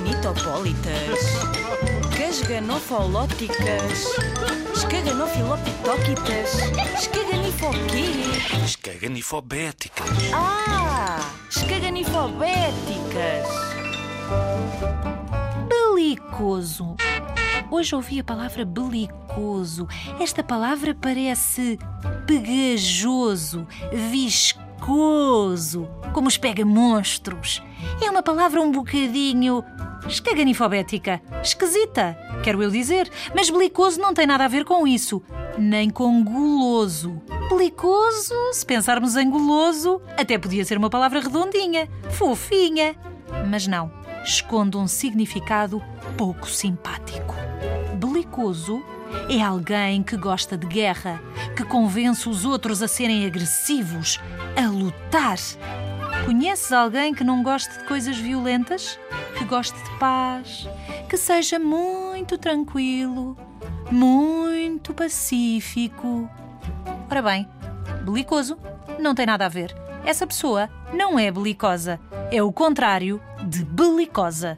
Escaganitopólitas. Casganofolóticas. Escaganofilopitóquitas. Escaganifoquê. Escaganifobéticas. Ah! Escaganifobéticas. Belicoso. Hoje ouvi a palavra belicoso. Esta palavra parece pegajoso, viscoso, como os pega-monstros. É uma palavra um bocadinho escaganifobética, esquisita, quero eu dizer. Mas belicoso não tem nada a ver com isso, nem com guloso. Belicoso, se pensarmos em guloso, até podia ser uma palavra redondinha, fofinha. Mas não, esconde um significado pouco simpático. Belicoso é alguém que gosta de guerra, que convence os outros a serem agressivos, a lutar. Conheces alguém que não goste de coisas violentas? Que goste de paz? Que seja muito tranquilo, muito pacífico? Ora bem, belicoso não tem nada a ver. Essa pessoa não é belicosa. É o contrário de belicosa.